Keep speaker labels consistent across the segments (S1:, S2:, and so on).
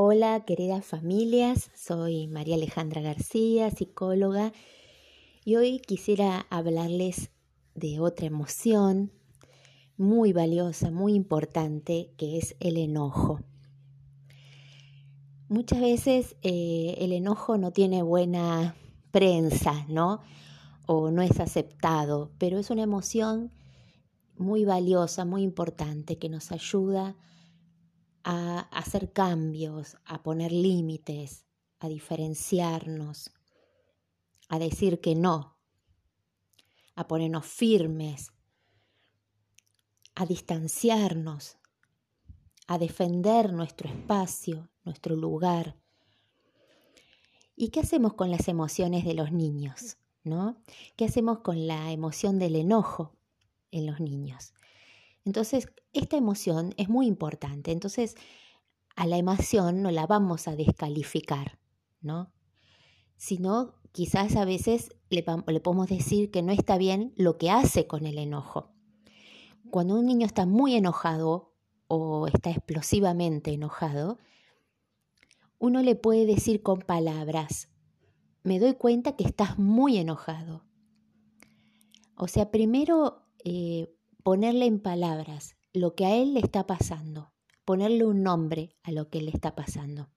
S1: Hola queridas familias, soy María Alejandra García, psicóloga, y hoy quisiera hablarles de otra emoción muy valiosa, muy importante, que es el enojo. Muchas veces eh, el enojo no tiene buena prensa, ¿no? O no es aceptado, pero es una emoción muy valiosa, muy importante, que nos ayuda a hacer cambios, a poner límites, a diferenciarnos, a decir que no, a ponernos firmes, a distanciarnos, a defender nuestro espacio, nuestro lugar. ¿Y qué hacemos con las emociones de los niños? ¿No? ¿Qué hacemos con la emoción del enojo en los niños? Entonces, esta emoción es muy importante. Entonces, a la emoción no la vamos a descalificar, ¿no? Sino quizás a veces le, podemos decir que no está bien lo que hace con el enojo. Cuando un niño está muy enojado o está explosivamente enojado, uno le puede decir con palabras, me doy cuenta que estás muy enojado. O sea, primero eh, ponerle en palabras lo que a él le está pasando, ponerle un nombre a lo que le está pasando.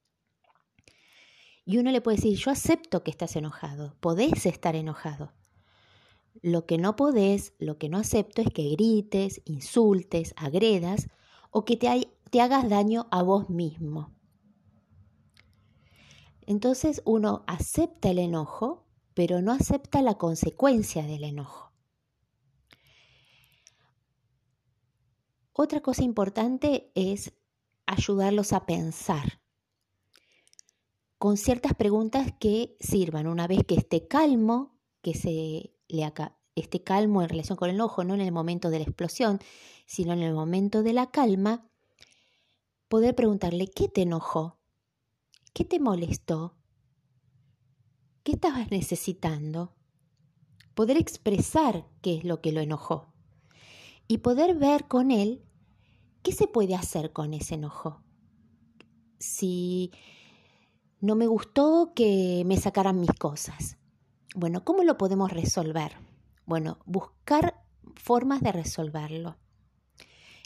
S1: Y uno le puede decir, yo acepto que estás enojado, podés estar enojado. Lo que no podés, lo que no acepto es que grites, insultes, agredas o que te, te hagas daño a vos mismo. Entonces uno acepta el enojo, pero no acepta la consecuencia del enojo. Otra cosa importante es ayudarlos a pensar con ciertas preguntas que sirvan una vez que esté calmo, que se le esté calmo en relación con el enojo, no en el momento de la explosión, sino en el momento de la calma, poder preguntarle, ¿qué te enojó? ¿Qué te molestó? ¿Qué estabas necesitando? Poder expresar qué es lo que lo enojó y poder ver con él ¿qué se puede hacer con ese enojo? Si no me gustó que me sacaran mis cosas. Bueno, ¿cómo lo podemos resolver? Bueno, buscar formas de resolverlo.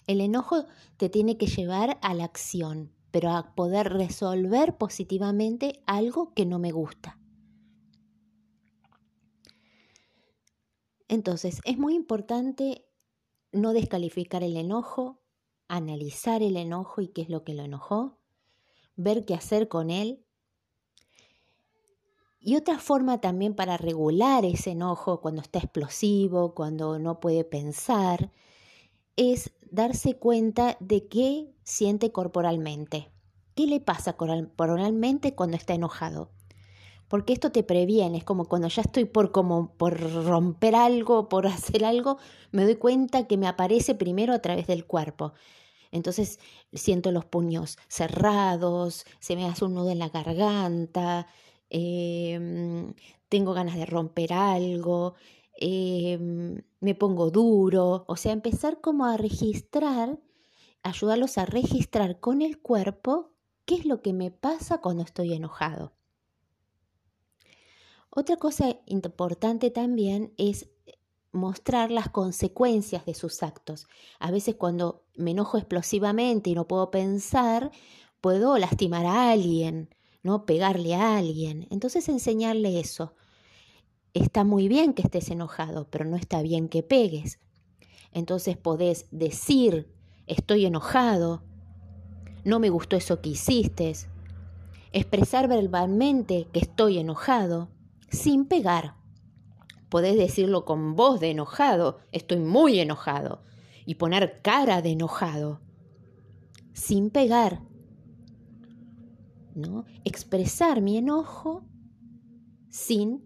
S1: El enojo te tiene que llevar a la acción, pero a poder resolver positivamente algo que no me gusta. Entonces, es muy importante no descalificar el enojo, analizar el enojo y qué es lo que lo enojó, ver qué hacer con él. Y otra forma también para regular ese enojo cuando está explosivo, cuando no puede pensar, es darse cuenta de qué siente corporalmente. ¿Qué le pasa corporalmente cuando está enojado? Porque esto te previene, es como cuando ya estoy por como por romper algo, por hacer algo, me doy cuenta que me aparece primero a través del cuerpo. Entonces siento los puños cerrados, se me hace un nudo en la garganta, em, tengo ganas de romper algo, em, me pongo duro, o sea, empezar como a registrar, ayudarlos a registrar con el cuerpo qué es lo que me pasa cuando estoy enojado. Otra cosa importante también es mostrar las consecuencias de sus actos. A veces cuando me enojo explosivamente y no puedo pensar, puedo lastimar a alguien, ¿no? Pegarle a alguien. Entonces enseñarle eso. Está muy bien que estés enojado, pero no está bien que pegues. Entonces podés decir, estoy enojado, no me gustó eso que hiciste, expresar verbalmente que estoy enojado, sin pegar. Podés decirlo con voz de enojado, estoy muy enojado, y poner cara de enojado, sin pegar, ¿no? Expresar mi enojo sin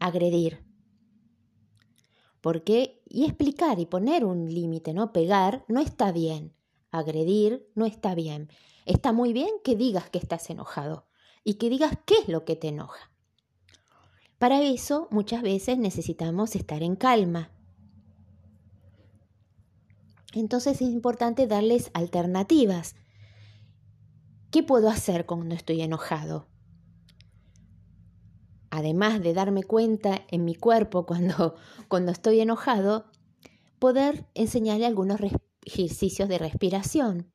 S1: agredir. Porque, y explicar y poner un límite, ¿no? Pegar no está bien, agredir no está bien. Está muy bien que digas que estás enojado y que digas qué es lo que te enoja. Para eso muchas veces necesitamos estar en calma. Entonces es importante darles alternativas. ¿Qué puedo hacer cuando estoy enojado? Además de darme cuenta en mi cuerpo cuando, cuando estoy enojado, poder enseñarle algunos ejercicios de respiración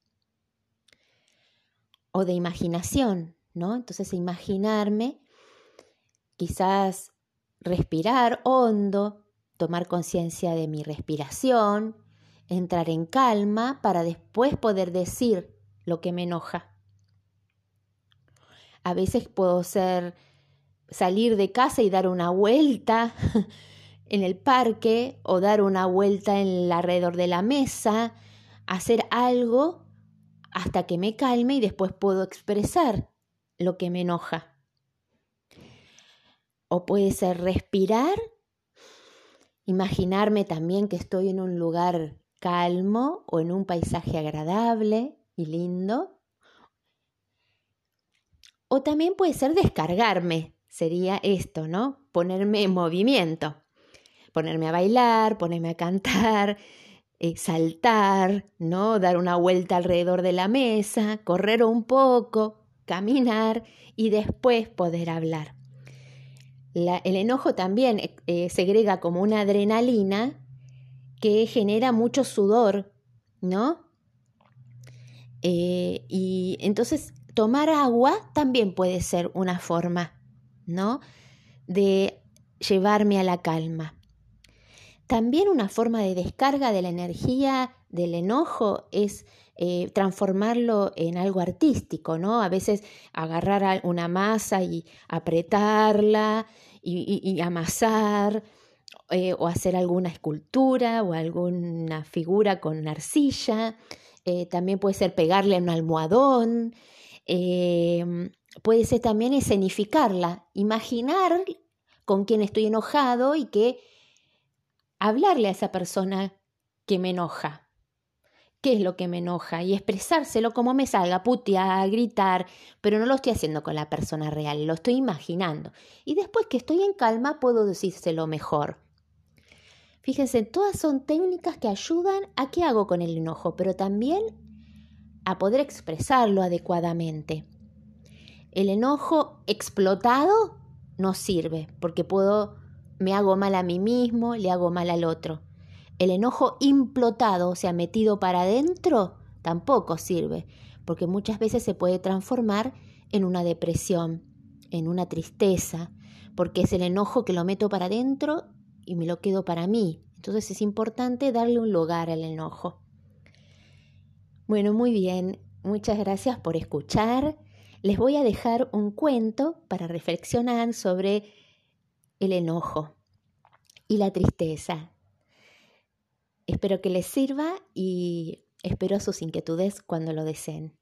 S1: o de imaginación, ¿no? Entonces imaginarme, quizás respirar hondo, tomar conciencia de mi respiración, entrar en calma para después poder decir lo que me enoja. A veces puedo ser salir de casa y dar una vuelta en el parque o dar una vuelta alrededor de la mesa, hacer algo hasta que me calme y después puedo expresar lo que me enoja. O puede ser respirar, imaginarme también que estoy en un lugar calmo o en un paisaje agradable y lindo. O también puede ser descargarme, sería esto, ¿no? Ponerme en movimiento, ponerme a bailar, ponerme a cantar, eh, saltar, ¿no? Dar una vuelta alrededor de la mesa, correr un poco, caminar y después poder hablar. El enojo también eh, eh, segrega como una adrenalina que genera mucho sudor, ¿no? y entonces tomar agua también puede ser una forma, ¿no? De llevarme a la calma. También una forma de descarga de la energía del enojo es eh, transformarlo en algo artístico, ¿no? A veces agarrar una masa y apretarla y, amasar eh, o hacer alguna escultura o alguna figura con arcilla. Eh, también puede ser pegarle un almohadón. puede ser también escenificarla, imaginar con quién estoy enojado y que hablarle a esa persona que me enoja. ¿Qué es lo que me enoja? Y expresárselo como me salga, putear, gritar, pero no lo estoy haciendo con la persona real, lo estoy imaginando. Y después que estoy en calma puedo decírselo mejor. Fíjense, todas son técnicas que ayudan a qué hago con el enojo, pero también a poder expresarlo adecuadamente. El enojo explotado no sirve porque puedo me hago mal a mí mismo, le hago mal al otro. El enojo implotado, o sea, metido para adentro, tampoco sirve, porque muchas veces se puede transformar en una depresión, en una tristeza, porque es el enojo que lo meto para adentro y me lo quedo para mí. Entonces es importante darle un lugar al enojo. Bueno, muy bien, muchas gracias por escuchar. Les voy a dejar un cuento para reflexionar sobre el enojo y la tristeza. Espero que les sirva y espero sus inquietudes cuando lo deseen.